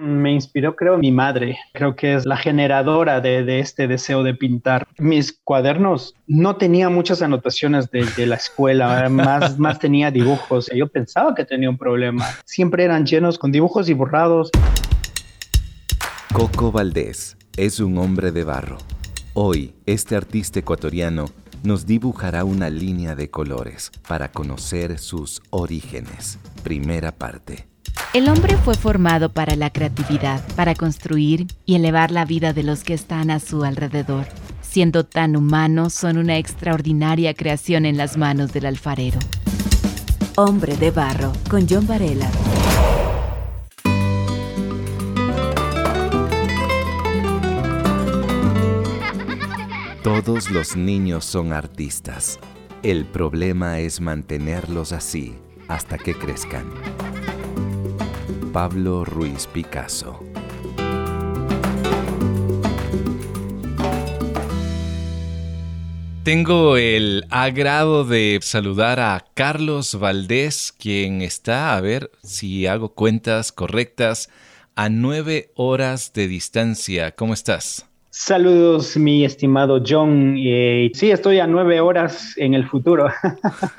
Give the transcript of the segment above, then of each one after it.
Me inspiró, creo, mi madre. Creo que es la generadora de, este deseo de pintar. Mis cuadernos no tenía muchas anotaciones de, la escuela, más, más tenía dibujos. Yo pensaba que tenía un problema. Siempre eran llenos con dibujos y borrados. Coco Valdés es un hombre de barro. Hoy, este artista ecuatoriano nos dibujará una línea de colores para conocer sus orígenes. Primera parte. El hombre fue formado para la creatividad, para construir y elevar la vida de los que están a su alrededor. Siendo tan humanos, son una extraordinaria creación en las manos del alfarero. Hombre de Barro, con John Varela. Todos los niños son artistas. El problema es mantenerlos así hasta que crezcan. Pablo Ruiz Picasso. Tengo el agrado de saludar a Carlos Valdés, quien está, a ver si hago cuentas correctas, a nueve horas de distancia. ¿Cómo estás? Saludos, mi estimado John. Eh, sí, estoy a nueve horas en el futuro.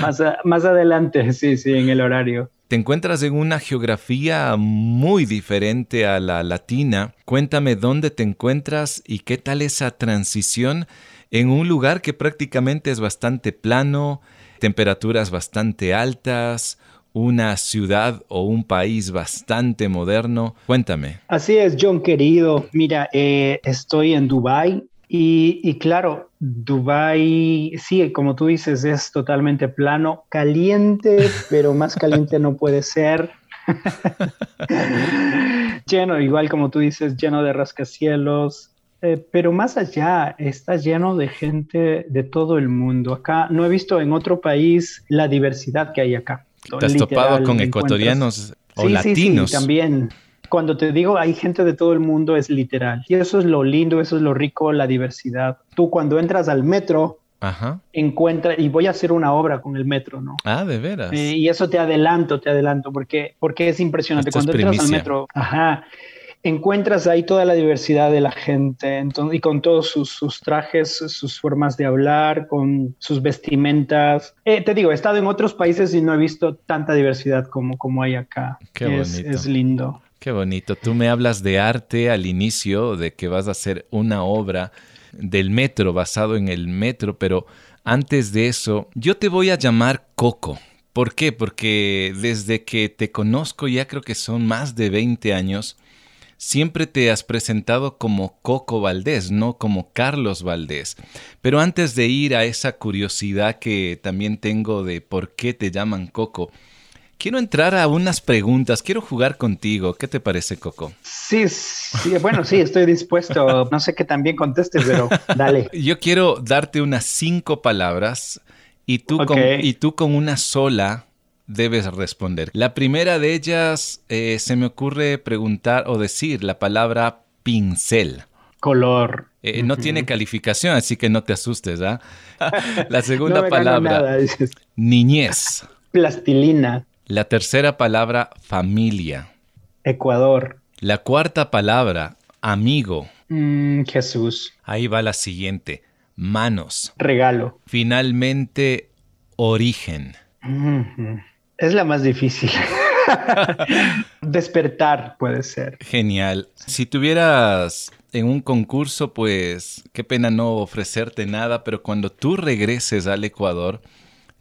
más, más adelante, sí, sí, en el horario. Te encuentras en una geografía muy diferente a la latina. Cuéntame dónde te encuentras y qué tal esa transición en un lugar que prácticamente es bastante plano, temperaturas bastante altas, una ciudad o un país bastante moderno. Cuéntame. Así es, John querido. Mira, eh, estoy en Dubai y, claro, Dubai, sí, como tú dices, es totalmente plano, caliente, pero más caliente no puede ser. lleno, igual como tú dices, lleno de rascacielos, eh, pero más allá, está lleno de gente de todo el mundo. Acá no he visto en otro país la diversidad que hay acá. ¿Te has topado con ecuatorianos o latinos? Sí, sí, también cuando te digo hay gente de todo el mundo es literal. Y eso es lo lindo, eso es lo rico, la diversidad. Tú cuando entras al metro, encuentras, y voy a hacer una obra con el metro, ¿no? Ah, de veras. Eh, y eso te adelanto, te adelanto, porque, porque es impresionante. cuando entras al metro, ajá, encuentras ahí toda la diversidad de la gente entonces, y con todos sus, trajes, sus formas de hablar, con sus vestimentas. Eh, te digo, he estado en otros países y no he visto tanta diversidad como, como hay acá. Qué es, es lindo. Qué bonito. Tú me hablas de arte al inicio, de que vas a hacer una obra del metro, basado en el metro, pero antes de eso, yo te voy a llamar Coco. ¿Por qué? Porque desde que te conozco, ya creo que son más de 20 años, siempre te has presentado como Coco Valdés, no como Carlos Valdés. Pero antes de ir a esa curiosidad que también tengo de por qué te llaman Coco, Quiero entrar a unas preguntas, quiero jugar contigo. ¿Qué te parece, Coco? Sí, sí, bueno, sí, estoy dispuesto. No sé qué también contestes, pero dale. Yo quiero darte unas cinco palabras y tú, con, y tú con una sola debes responder. La primera de ellas eh, se me ocurre preguntar o decir la palabra pincel. Color. Eh, no tiene calificación, así que no te asustes, ¿ah? La segunda palabra, niñez. Plastilina. La tercera palabra, familia. Ecuador. La cuarta palabra, amigo. Mm, Jesús. Ahí va la siguiente, manos. Regalo. Finalmente, origen. Es la más difícil. Despertar puede ser. Genial. Si tuvieras en un concurso, pues qué pena no ofrecerte nada, pero cuando tú regreses al Ecuador,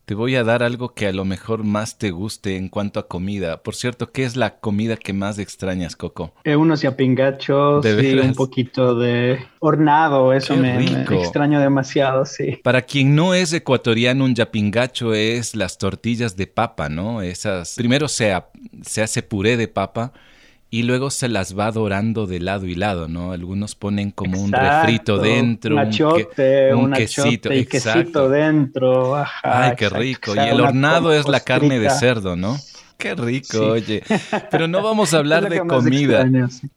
te voy a dar algo que a lo mejor más te guste en cuanto a comida. Por cierto, ¿qué es la comida que más extrañas, Coco? Eh, unos yapingachos y un poquito de hornado. Eso me, extraño demasiado, sí. Para quien no es ecuatoriano, un yapingacho es las tortillas de papa, ¿no? Esas. Primero se, se hace puré de papa y luego se las va dorando de lado y lado, ¿no? Algunos ponen como un refrito dentro, un, achote, un, quesito, y quesito dentro. Ay, qué rico. Y el hornado es la carne de cerdo, ¿no? Qué rico, oye. Pero no vamos a hablar de comida.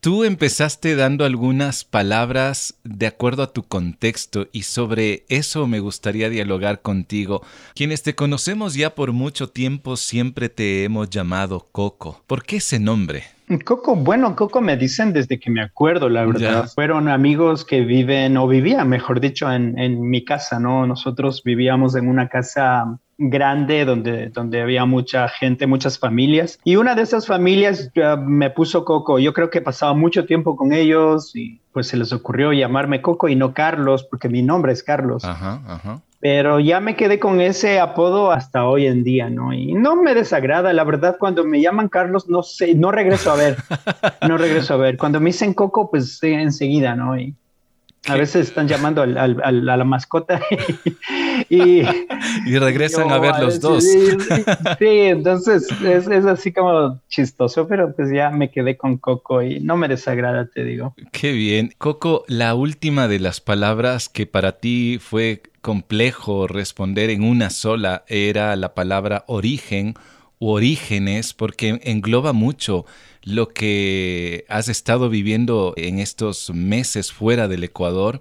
Tú empezaste dando algunas palabras de acuerdo a tu contexto y sobre eso me gustaría dialogar contigo. Quienes te conocemos ya por mucho tiempo siempre te hemos llamado Coco. ¿Por qué ese nombre? Coco, bueno, Coco me dicen desde que me acuerdo, la verdad. Fueron amigos que viven o vivían, mejor dicho, en, en, mi casa, ¿no? Nosotros vivíamos en una casa grande donde, donde había mucha gente, muchas familias. Y una de esas familias me puso Coco. Yo creo que pasaba mucho tiempo con ellos y pues se les ocurrió llamarme Coco y no Carlos, porque mi nombre es Carlos. Ajá, ajá. Pero ya me quedé con ese apodo hasta hoy en día, ¿no? Y no me desagrada, la verdad, cuando me llaman Carlos, no sé, no regreso a ver, no regreso a ver. Cuando me dicen Coco, pues enseguida, ¿no? Y a veces están llamando al, al, a la mascota y, y, regresan a ver los dos. Sí, entonces es, es, así como chistoso, pero pues ya me quedé con Coco y no me desagrada, te digo. Qué bien. Coco, la última de las palabras que para ti fue complejo responder en una sola era la palabra origen u orígenes, porque engloba mucho lo que has estado viviendo en estos meses fuera del Ecuador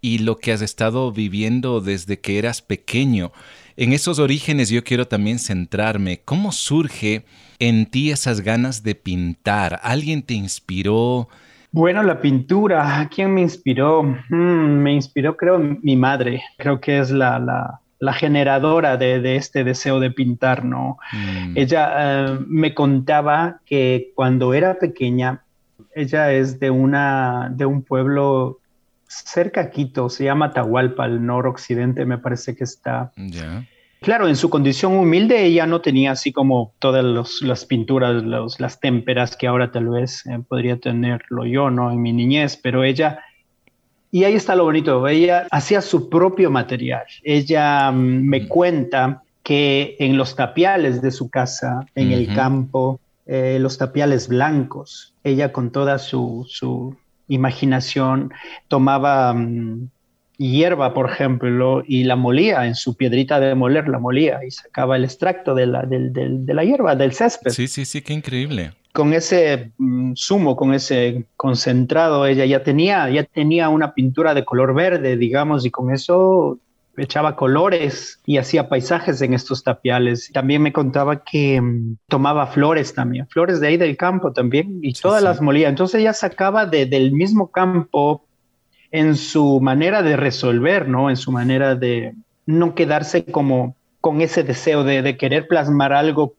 y lo que has estado viviendo desde que eras pequeño. En esos orígenes yo quiero también centrarme. ¿Cómo surge en ti esas ganas de pintar? ¿Alguien te inspiró? Bueno, la pintura, ¿quién me inspiró? Mm, me inspiró, creo, mi madre. Creo que es la, la, la generadora de, este deseo de pintar, ¿no? Mm. Ella eh, me contaba que cuando era pequeña, ella es de, una, de un pueblo cerca a Quito, se llama Tahualpa, al noroccidente, me parece que está. Claro, en su condición humilde ella no tenía así como todas las pinturas, las témperas que ahora tal vez eh, podría tenerlo yo, ¿no? En mi niñez, pero ella y ahí está lo bonito, ella hacía su propio material. Ella mm, me mm. cuenta que en los tapiales de su casa, en el campo, eh, los tapiales blancos, ella con toda su, su imaginación tomaba mm, hierba, por ejemplo, y la molía en su piedrita de moler, la molía y sacaba el extracto de la, de la hierba, del césped. Sí, sí, sí, qué increíble con ese mm, zumo, con ese concentrado, ella ya tenía, ya tenía una pintura de color verde, digamos, y con eso echaba colores y hacía paisajes en estos tapiales. También me contaba que mm, tomaba flores también, flores de ahí del campo también, y todas las molía. Entonces ella sacaba del mismo campo en su manera de resolver, ¿no? En su manera de no quedarse como con ese deseo de, de querer plasmar algo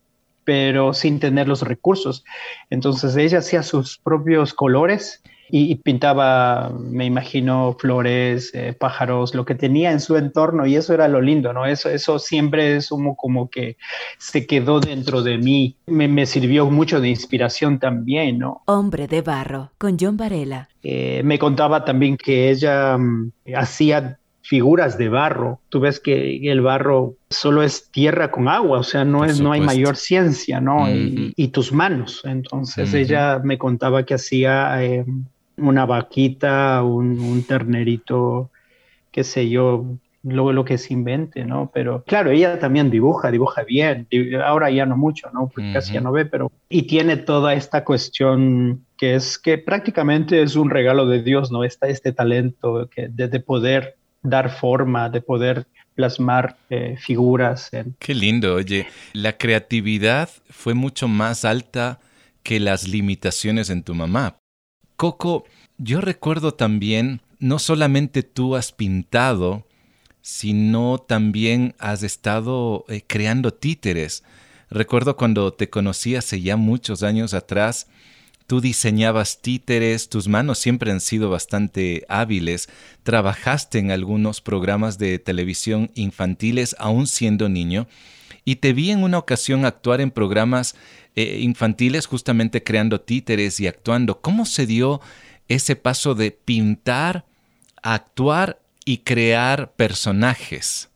pero sin tener los recursos. Entonces ella hacía sus propios colores y, pintaba, me imagino, flores, eh, pájaros, lo que tenía en su entorno y eso era lo lindo, ¿no? Eso, eso siempre es como, como que se quedó dentro de mí, me, me, sirvió mucho de inspiración también, ¿no? Hombre de barro, con John Varela. Eh, me contaba también que ella mm, hacía figuras de barro. Tú ves que el barro solo es tierra con agua, o sea, no, es, no hay mayor ciencia, ¿no? y, tus manos. Entonces ella me contaba que hacía eh, una vaquita, un, ternerito, qué sé yo, luego lo que se invente, ¿no? Pero claro, ella también dibuja, dibuja bien, ahora ya no mucho, ¿no? Porque casi ya no ve, pero... Y tiene toda esta cuestión que es que prácticamente es un regalo de Dios, ¿no? Está este talento que, de poder dar forma, de poder plasmar eh, figuras. Qué lindo, oye, la creatividad fue mucho más alta que las limitaciones en tu mamá. Coco, yo recuerdo también, no solamente tú has pintado, sino también has estado eh, creando títeres. Recuerdo cuando te conocí hace ya muchos años atrás, Tú diseñabas títeres, tus manos siempre han sido bastante hábiles, trabajaste en algunos programas de televisión infantiles aún siendo niño y te vi en una ocasión actuar en programas eh, infantiles justamente creando títeres y actuando. ¿Cómo se dio ese paso de pintar, actuar y crear personajes?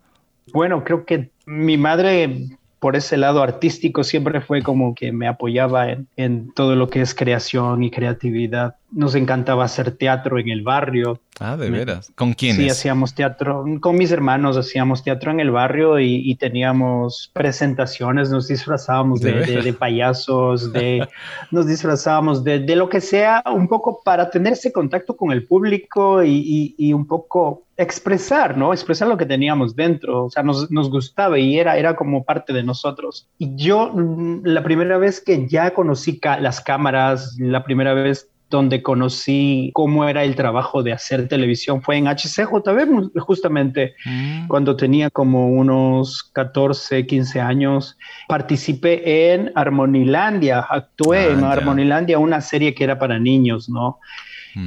Bueno, creo que mi madre por ese lado artístico siempre fue como que me apoyaba en, todo lo que es creación y creatividad. Nos encantaba hacer teatro en el barrio. Ah, de veras. ¿Con quiénes? Sí, hacíamos teatro. Con mis hermanos hacíamos teatro en el barrio y, teníamos presentaciones, nos disfrazábamos de, payasos, de, nos disfrazábamos de, lo que sea, un poco para tener ese contacto con el público y, un poco expresar, ¿no? Expresar lo que teníamos dentro. O sea, nos, nos gustaba y era, era como parte de nosotros. Y yo, mm, la primera vez que ya conocí las cámaras, la primera vez donde conocí cómo era el trabajo de hacer televisión fue en HCJB, justamente mm. cuando tenía como unos 14, 15 años. Participé en Armonilandia, actué en ah, Armonilandia, una serie que era para niños, ¿no?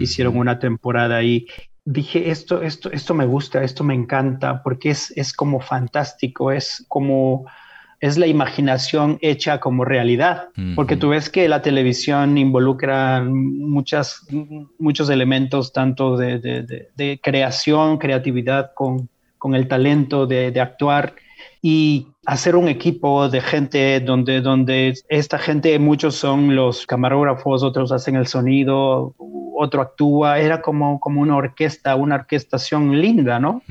Hicieron una temporada ahí dije, esto, esto, esto me gusta, esto me encanta, porque es, es como fantástico, es como es la imaginación hecha como realidad, porque tú ves que la televisión involucra muchas, muchos elementos, tanto de, creación, creatividad con, el talento de, actuar y hacer un equipo de gente donde, donde esta gente, muchos son los camarógrafos, otros hacen el sonido, otro actúa, era como, como una orquesta, una orquestación linda, ¿no?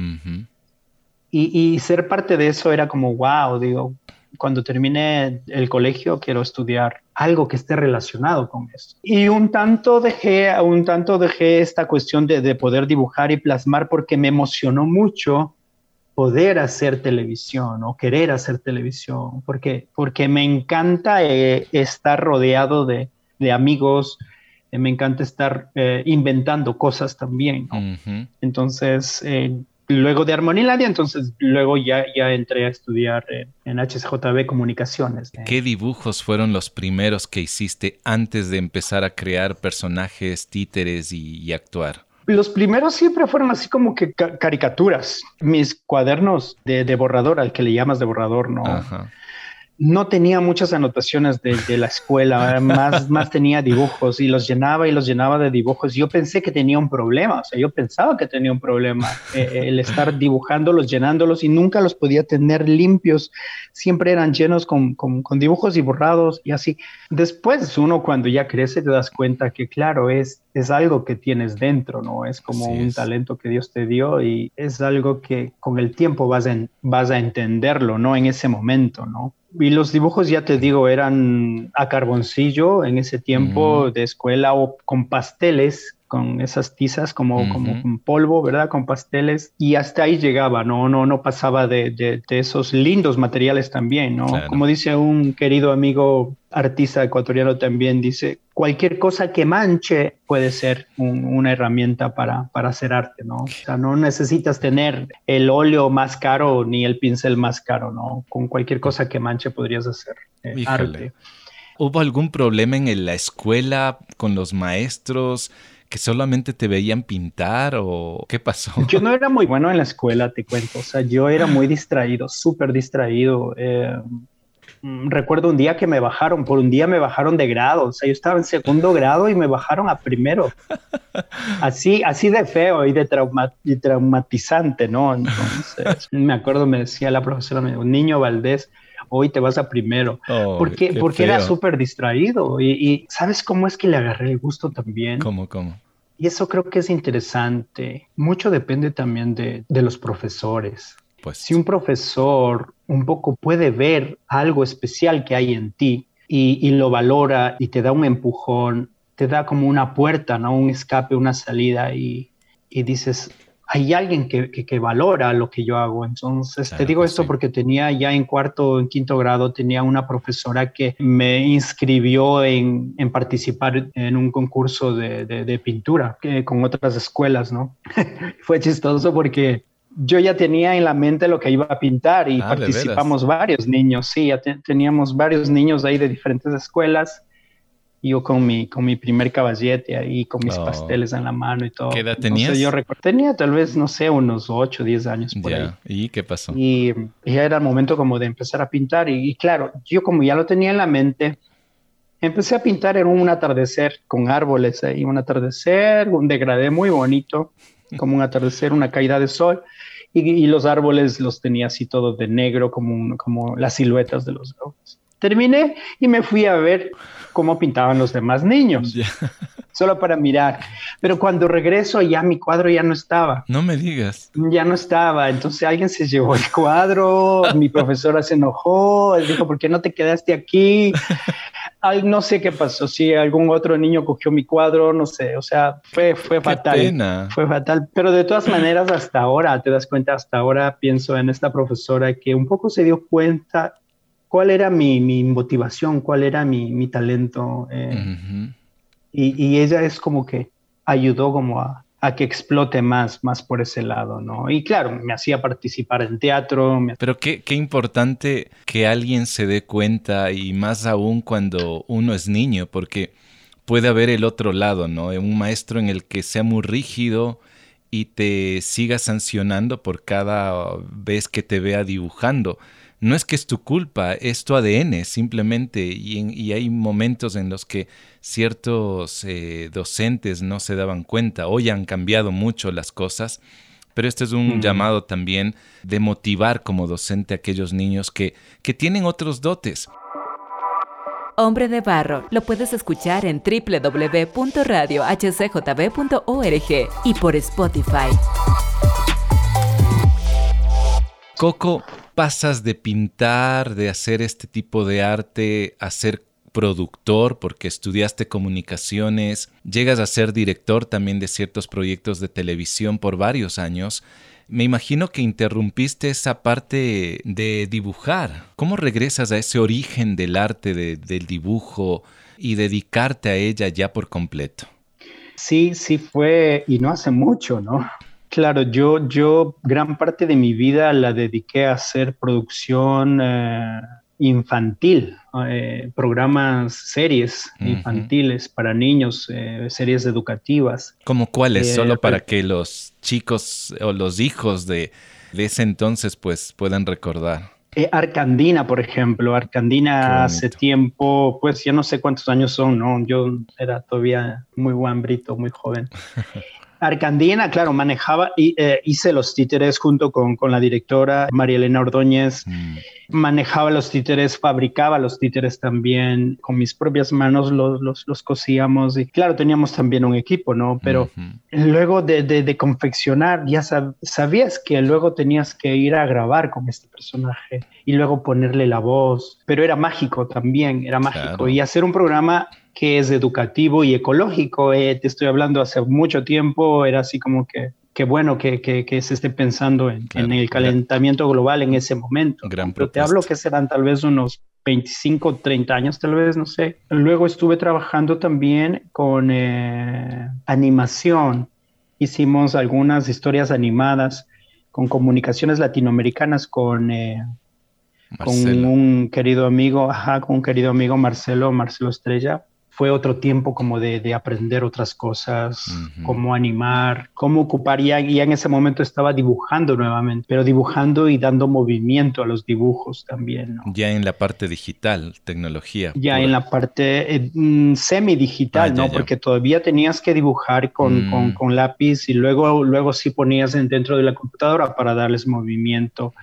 y, y, ser parte de eso era como, wow, digo, cuando termine el colegio quiero estudiar algo que esté relacionado con eso. Y un tanto dejé, un tanto dejé esta cuestión de, poder dibujar y plasmar porque me emocionó mucho poder hacer televisión o querer hacer televisión, porque, porque me encanta eh, estar rodeado de, amigos, eh, me encanta estar eh, inventando cosas también. Entonces, luego de Armonilandia, entonces luego ya, ya entré a estudiar en, HSJB Comunicaciones. ¿Qué dibujos fueron los primeros que hiciste antes de empezar a crear personajes, títeres y, actuar? Los primeros siempre fueron así como que caricaturas. Mis cuadernos de, de, borrador, al que le llamas de borrador, ¿no? Ajá no tenía muchas anotaciones de, la escuela, más, más tenía dibujos y los llenaba y los llenaba de dibujos. Yo pensé que tenía un problema, o sea, yo pensaba que tenía un problema eh, eh, el estar dibujándolos, llenándolos y nunca los podía tener limpios, siempre eran llenos con, dibujos y borrados y así. Después uno cuando ya crece te das cuenta que claro, es, es algo que tienes dentro, ¿no? Es como un talento que Dios te dio y es algo que con el tiempo vas a, vas a entenderlo, ¿no? En ese momento, ¿no? Y los dibujos, ya te digo, eran a carboncillo en ese tiempo de escuela o con pasteles con esas tizas como, como con polvo, ¿verdad? Con pasteles y hasta ahí llegaba, no, no, no pasaba de, de, esos lindos materiales también, ¿no? Como dice un querido amigo artista ecuatoriano también, dice, cualquier cosa que manche puede ser una herramienta para, para hacer arte, ¿no? O sea, no necesitas tener el óleo más caro ni el pincel más caro, ¿no? Con cualquier cosa que manche podrías hacer eh, arte. ¿Hubo algún problema en la escuela con los maestros? Que solamente te veían pintar o qué pasó? Yo no era muy bueno en la escuela, te cuento. O sea, yo era muy distraído, súper distraído. Eh, mm, recuerdo un día que me bajaron, por un día me bajaron de grado. O sea, yo estaba en segundo grado y me bajaron a primero. Así, así de feo y de y traumatizante, ¿no? Entonces, me acuerdo, me decía la profesora, un niño Valdés, hoy te vas a primero. porque porque era súper distraído. Y, ¿sabes cómo es que le agarré el gusto también? ¿Cómo, cómo? Y eso creo que es interesante. Mucho depende también de, los profesores. Pues. Si un profesor un poco puede ver algo especial que hay en ti y, y, lo valora y te da un empujón, te da como una puerta, ¿no? Un escape, una salida y, y dices, hay alguien que, que, valora lo que yo hago. Entonces, te digo esto porque tenía ya en cuarto, en quinto grado, tenía una profesora que me inscribió en, en participar en un concurso de, de, pintura con otras escuelas, ¿no? Fue chistoso porque yo ya tenía en la mente lo que iba a pintar y ah, participamos varios niños, sí, ya teníamos varios niños ahí de diferentes escuelas yo con mi, con mi primer caballete ahí, con mis pasteles en la mano y todo. ¿Qué edad tenías? yo tenía tal vez, no sé, unos 8 o 10 años por ahí. ¿Y qué pasó? Y, ya era el momento como de empezar a pintar. Y, claro, yo como ya lo tenía en la mente, empecé a pintar en un atardecer con árboles ahí, un atardecer, un degradé muy bonito, como un atardecer, una caída de sol. Y, los árboles los tenía así todos de negro, como, como las siluetas de los árboles. Terminé y me fui a ver cómo pintaban los demás niños, solo para mirar. Pero cuando regreso ya mi cuadro ya no estaba. No me digas. Ya no estaba. Entonces alguien se llevó el cuadro, mi profesora se enojó, dijo, ¿por qué no te quedaste aquí? Ay, no sé qué pasó, si algún otro niño cogió mi cuadro, no sé, o sea, fue, fue fatal. Pena. Fue fatal, pero de todas maneras hasta ahora, te das cuenta, hasta ahora pienso en esta profesora que un poco se dio cuenta cuál era mi, mi motivación, cuál era mi, mi talento. Eh, y, y, ella es como que ayudó como a, a, que explote más, más por ese lado, ¿no? Y claro, me hacía participar en teatro. Pero qué, qué importante que alguien se dé cuenta y más aún cuando uno es niño, porque puede haber el otro lado, ¿no? Un maestro en el que sea muy rígido y te siga sancionando por cada vez que te vea dibujando no es que es tu culpa, es tu ADN simplemente y, hay momentos en los que ciertos eh, docentes no se daban cuenta. Hoy han cambiado mucho las cosas, pero este es un llamado también de motivar como docente a aquellos niños que, que tienen otros dotes. Hombre de Barro lo puedes escuchar en www.radiohcjb.org y por Spotify. Coco, pasas de pintar, de hacer este tipo de arte, a ser productor porque estudiaste comunicaciones, llegas a ser director también de ciertos proyectos de televisión por varios años. Me imagino que interrumpiste esa parte de dibujar. ¿Cómo regresas a ese origen del arte, del dibujo y dedicarte a ella ya por completo? Sí, sí fue, y no hace mucho, ¿no? Claro, yo, yo gran parte de mi vida la dediqué a hacer producción eh, infantil, eh, programas, series infantiles para niños, eh, series educativas. ¿Como cuáles? Solo para que los chicos o los hijos de, de ese entonces pues puedan recordar. Arcandina, por ejemplo, Arcandina hace tiempo, pues ya no sé cuántos años son, ¿no? Yo era todavía muy guambrito, muy joven. Arcandina, claro, manejaba y eh, hice los títeres junto con, con la directora María Elena Ordóñez. Mm. Manejaba los títeres, fabricaba los títeres también con mis propias manos, los, los, los cosíamos y claro, teníamos también un equipo, ¿no? Pero luego de, de, confeccionar, ya sabías que luego tenías que ir a grabar con este personaje y luego ponerle la voz, pero era mágico también, era mágico. Y hacer un programa que es educativo y ecológico. Eh, te estoy hablando hace mucho tiempo, era así como que, qué bueno que, que, se esté pensando en, el calentamiento global en ese momento. Pero te hablo que serán tal vez unos 25, 30 años, tal vez, no sé. Luego estuve trabajando también con eh, animación. Hicimos algunas historias animadas con comunicaciones latinoamericanas con... Eh, con un querido amigo, ajá, con un querido amigo Marcelo, Marcelo Estrella, fue otro tiempo como de, aprender otras cosas, cómo animar, cómo ocupar. Ya, ya en ese momento estaba dibujando nuevamente, pero dibujando y dando movimiento a los dibujos también. Ya en la parte digital, tecnología. Ya en la parte eh, mm, semi-digital, ah, ¿no? Porque todavía tenías que dibujar con, con, mm. con, lápiz y luego, luego sí ponías dentro de la computadora para darles movimiento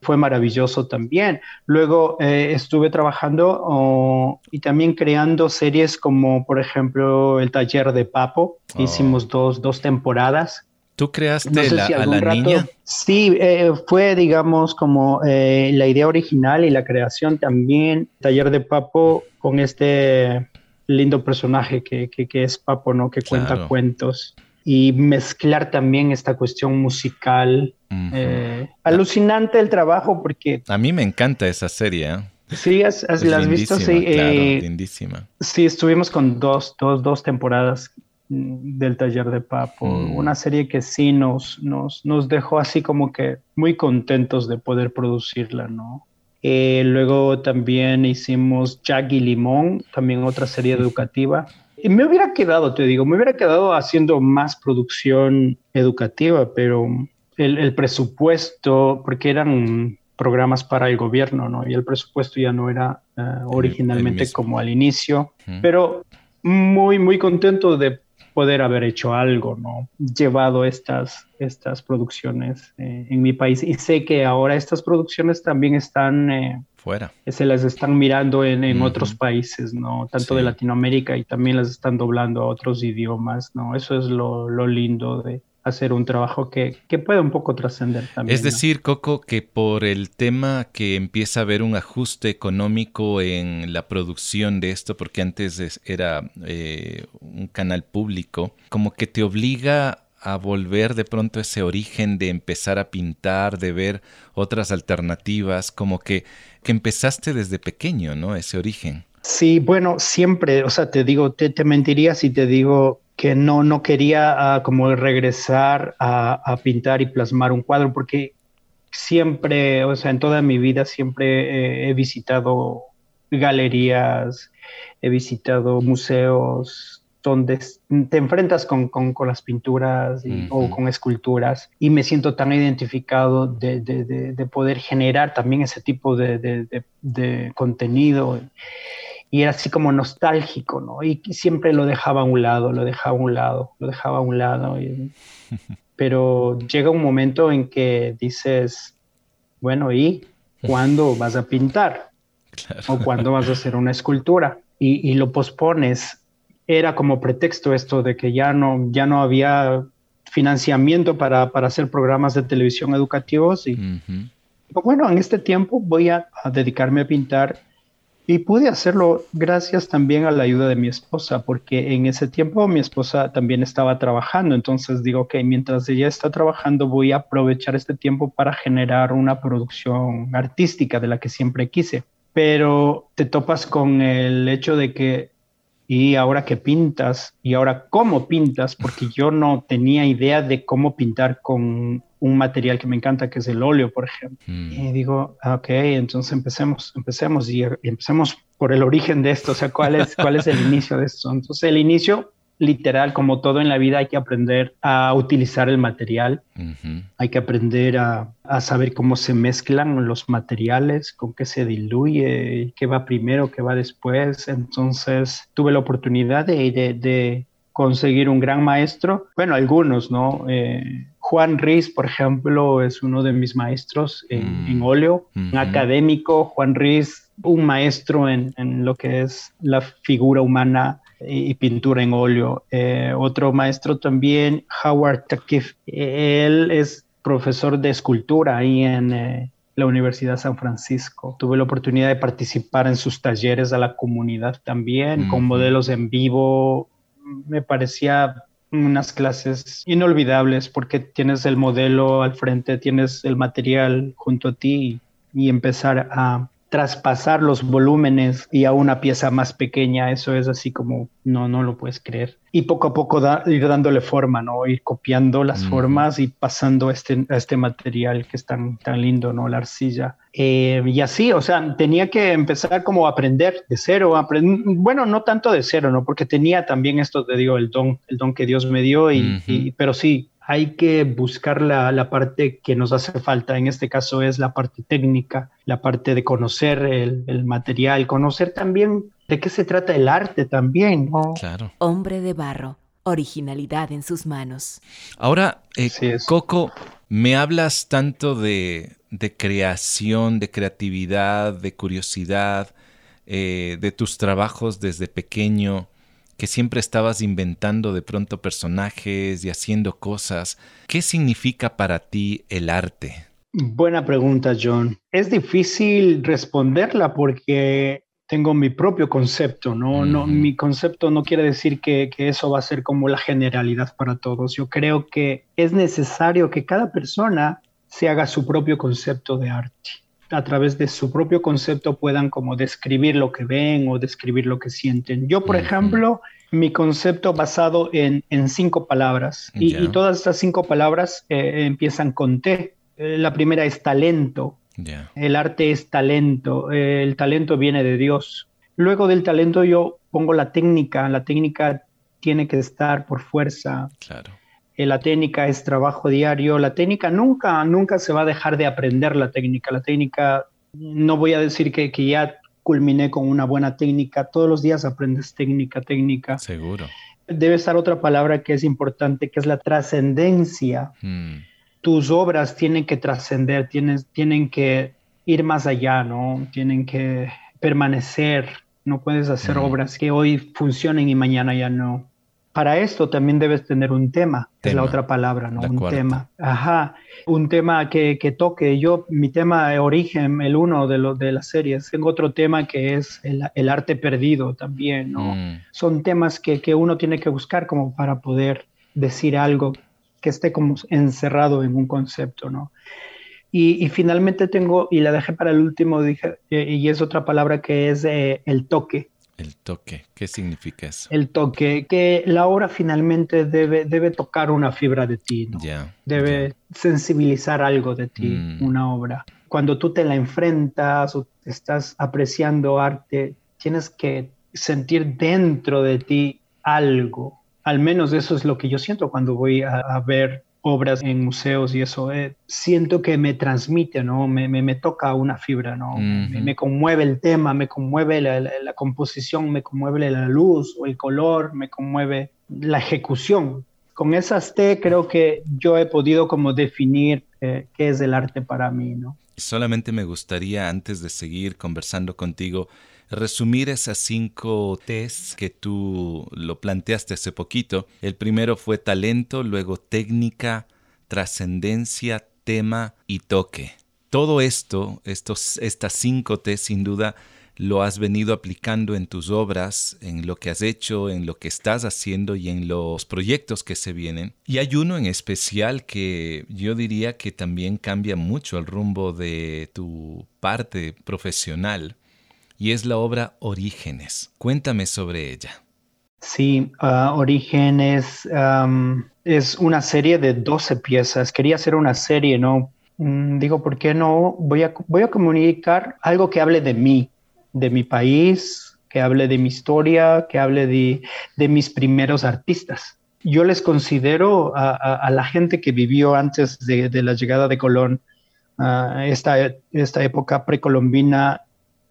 fue maravilloso también. Luego eh, estuve trabajando y también creando series como, por ejemplo, El Taller de Papo. Oh. Hicimos dos, dos temporadas. ¿Tú creaste la, a la niña? Sí, eh, fue, digamos, como eh, la idea original y la creación también. Taller de Papo con este lindo personaje que, que, es Papo, ¿no? Que cuenta cuentos y mezclar también esta cuestión musical. Eh, alucinante el trabajo porque... A mí me encanta esa serie. ¿eh? Sí, has, la has visto, sí. Claro, eh, lindísima. Sí, estuvimos con dos, dos, dos temporadas mm, del taller de Papo, mm. una serie que sí nos, nos, nos dejó así como que muy contentos de poder producirla, ¿no? luego también hicimos Jack y Limón, también otra serie educativa. Y me hubiera quedado, te digo, me hubiera quedado haciendo más producción educativa, pero el, presupuesto, porque eran programas para el gobierno, ¿no? Y el presupuesto ya no era eh, originalmente como al inicio, pero muy, muy contento de poder haber hecho algo, ¿no? Llevado estas, estas producciones eh, en mi país. Y sé que ahora estas producciones también están eh, fuera. Se las están mirando en, otros países, ¿no? Tanto de Latinoamérica y también las están doblando a otros idiomas, ¿no? Eso es lo, lindo de hacer un trabajo que, puede un poco trascender también. Es decir, Coco, que por el tema que empieza a haber un ajuste económico en la producción de esto, porque antes era eh, un canal público, como que te obliga a volver de pronto a ese origen de empezar a pintar, de ver otras alternativas, como que, que empezaste desde pequeño, ¿no? Ese origen. Sí, bueno, siempre, o sea, te digo, te, mentiría si te digo que no, no quería ah, como regresar a, pintar y plasmar un cuadro, porque siempre, o sea, en toda mi vida siempre he visitado galerías, he visitado museos, donde te enfrentas con, las pinturas o con esculturas y me siento tan identificado de, poder generar también ese tipo de, contenido y era así como nostálgico, ¿no? Y siempre lo dejaba a un lado, lo dejaba a un lado, lo dejaba a un lado. pero llega un momento en que dices, bueno, ¿y cuándo vas a pintar? ¿O cuándo vas a hacer una escultura? Y, y, lo pospones era como pretexto esto de que ya no, ya no había financiamiento para, hacer programas de televisión educativos. Y pues bueno, en este tiempo voy a, dedicarme a pintar y pude hacerlo gracias también a la ayuda de mi esposa, porque en ese tiempo mi esposa también estaba trabajando. Entonces digo, que mientras ella está trabajando, voy a aprovechar este tiempo para generar una producción artística de la que siempre quise. Pero te topas con el hecho de que y ahora que pintas y ahora cómo pintas, porque yo no tenía idea de cómo pintar con un material que me encanta, que es el óleo, por ejemplo. Mm. Y digo, ah, ok, entonces empecemos, empecemos y, empecemos por el origen de esto, o sea, cuál es, cuál es el inicio de esto. Entonces el inicio literal, como todo en la vida, hay que aprender a utilizar el material, hay que aprender a, saber cómo se mezclan los materiales, con qué se diluye, qué va primero, qué va después. Entonces, tuve la oportunidad de, conseguir un gran maestro, bueno, algunos, ¿no? Eh, Juan Riz, por ejemplo, es uno de mis maestros en, mm. óleo, un académico, Juan Riz, un maestro en, en, lo que es la figura humana y, pintura en óleo. Eh, otro maestro también, Howard Takif, él es profesor de escultura ahí en eh, la Universidad de San Francisco. Tuve la oportunidad de participar en sus talleres a la comunidad también, con modelos en vivo. Me parecía unas clases inolvidables porque tienes el modelo al frente, tienes el material junto a ti y empezar a traspasar los volúmenes y a una pieza más pequeña, eso es así como, no, no lo puedes creer. Y poco a poco ir dándole forma, ¿no? Ir copiando las formas y pasando este, este material que es tan, tan lindo, ¿no? La arcilla. Eh, y así, o sea, tenía que empezar como a aprender de cero, bueno, no tanto de cero, ¿no? Porque tenía también esto, te digo, el don, el don que Dios me dio, y pero sí, hay que buscar la, parte que nos hace falta. En este caso es la parte técnica, la parte de conocer el, material, conocer también de qué se trata el arte también. Claro. Hombre de barro, originalidad en sus manos. Ahora, eh, Coco, me hablas tanto de, creación, de creatividad, de curiosidad, eh, de tus trabajos desde pequeño que siempre estabas inventando de pronto personajes y haciendo cosas. ¿Qué significa para ti el arte? Buena pregunta, John. Es difícil responderla porque tengo mi propio concepto, ¿no? no mi concepto no quiere decir que, que, eso va a ser como la generalidad para todos. Yo creo que es necesario que cada persona se haga su propio concepto de arte a través de su propio concepto puedan como describir lo que ven o describir lo que sienten. Yo, por ejemplo, mi concepto basado en, cinco palabras y, todas estas cinco palabras eh, empiezan con T. Eh, la primera es talento. El arte es talento. el talento viene de Dios. Luego del talento yo pongo la técnica. La técnica tiene que estar por fuerza. Claro. Eh, la técnica es trabajo diario, la técnica nunca, nunca se va a dejar de aprender la técnica, la técnica, no voy a decir que, que ya culminé con una buena técnica, todos los días aprendes técnica, técnica. Seguro. Debe estar otra palabra que es importante, que es la trascendencia. Hmm. Tus obras tienen que trascender, tienen que ir más allá, ¿no? Tienen que permanecer, no puedes hacer obras que hoy funcionen y mañana ya no. Para esto también debes tener un tema, es la otra palabra, ¿no? un tema. Ajá, un tema que, que, toque. Yo, mi tema de origen, el uno de, los de las series, tengo otro tema que es el, el arte perdido también, ¿no? Mm. Son temas que, que uno tiene que buscar como para poder decir algo que esté como encerrado en un concepto, ¿no? Y, finalmente tengo, y la dejé para el último, dije, eh, y es otra palabra que es eh, el toque. El toque, ¿qué significa eso? El toque, que la obra finalmente debe, debe tocar una fibra de ti, ¿no? debe sensibilizar algo de ti, mm. una obra. Cuando tú te la enfrentas o estás apreciando arte, tienes que sentir dentro de ti algo. Al menos eso es lo que yo siento cuando voy a ver obras en museos y eso, eh, siento que me transmite, ¿no? Me, me, toca una fibra, ¿no? me, conmueve el tema, me conmueve la, composición, me conmueve la luz o el color, me conmueve la ejecución. Con esas T creo que yo he podido como definir eh, qué es el arte para mí, ¿no? Solamente me gustaría, antes de seguir conversando contigo, resumir esas cinco T's que tú lo planteaste hace poquito. El primero fue talento, luego técnica, trascendencia, tema y toque. Todo esto, estos, estas cinco T sin duda, lo has venido aplicando en tus obras, en lo que has hecho, en lo que estás haciendo y en los proyectos que se vienen. Y hay uno en especial que yo diría que también cambia mucho el rumbo de tu parte profesional y es la obra Orígenes. Cuéntame sobre ella. Sí, uh, Orígenes es una serie de 12 piezas. Quería hacer una serie, ¿no? Mm, digo, ¿por qué no? Voy a, voy a comunicar algo que hable de mí, de mi país, que hable de mi historia, que hable de, de mis primeros artistas. Yo les considero a, la gente que vivió antes de, la llegada de Colón, uh, esta, esta época precolombina,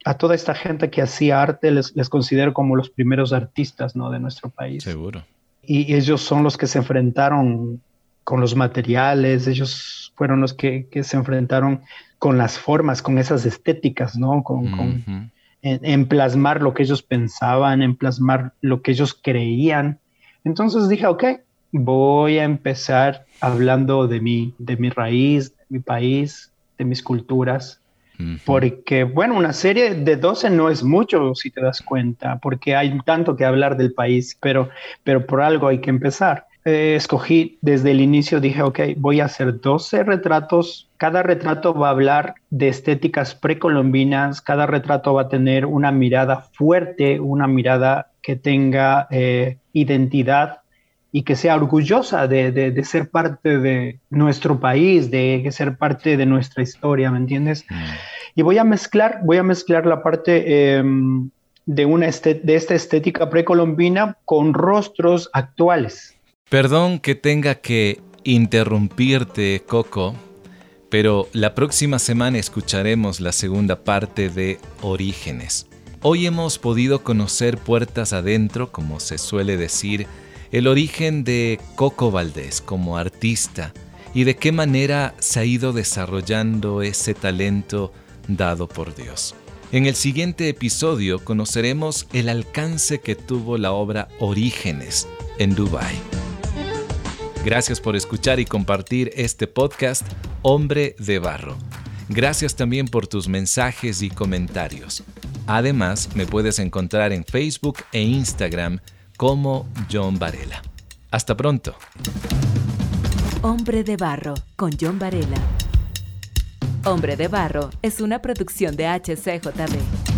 a toda esta gente que hacía arte les, les considero como los primeros artistas ¿no? de nuestro país. Seguro. Y ellos son los que se enfrentaron con los materiales, ellos fueron los que, que se enfrentaron con las formas, con esas estéticas, ¿no? Con, con en, plasmar lo que ellos pensaban, en plasmar lo que ellos creían. Entonces dije, ok, voy a empezar hablando de mí, de mi raíz, de mi país, de mis culturas. Porque, bueno, una serie de 12 no es mucho, si te das cuenta, porque hay tanto que hablar del país, pero, pero por algo hay que empezar. Eh, escogí desde el inicio, dije, ok, voy a hacer 12 retratos. Cada retrato va a hablar de estéticas precolombinas, cada retrato va a tener una mirada fuerte, una mirada que tenga eh, identidad y que sea orgullosa de, de, ser parte de nuestro país, de ser parte de nuestra historia, ¿me entiendes? Mm. Y voy a mezclar, voy a mezclar la parte em, de, una de esta estética precolombina con rostros actuales. Perdón que tenga que interrumpirte, Coco, pero la próxima semana escucharemos la segunda parte de Orígenes. Hoy hemos podido conocer puertas adentro, como se suele decir, el origen de Coco Valdés como artista y de qué manera se ha ido desarrollando ese talento dado por Dios. En el siguiente episodio conoceremos el alcance que tuvo la obra Orígenes en Dubái. Gracias por escuchar y compartir este podcast Hombre de Barro. Gracias también por tus mensajes y comentarios. Además, me puedes encontrar en Facebook e Instagram como John Varela. Hasta pronto. Hombre de Barro con John Varela. Hombre de Barro es una producción de HCJB.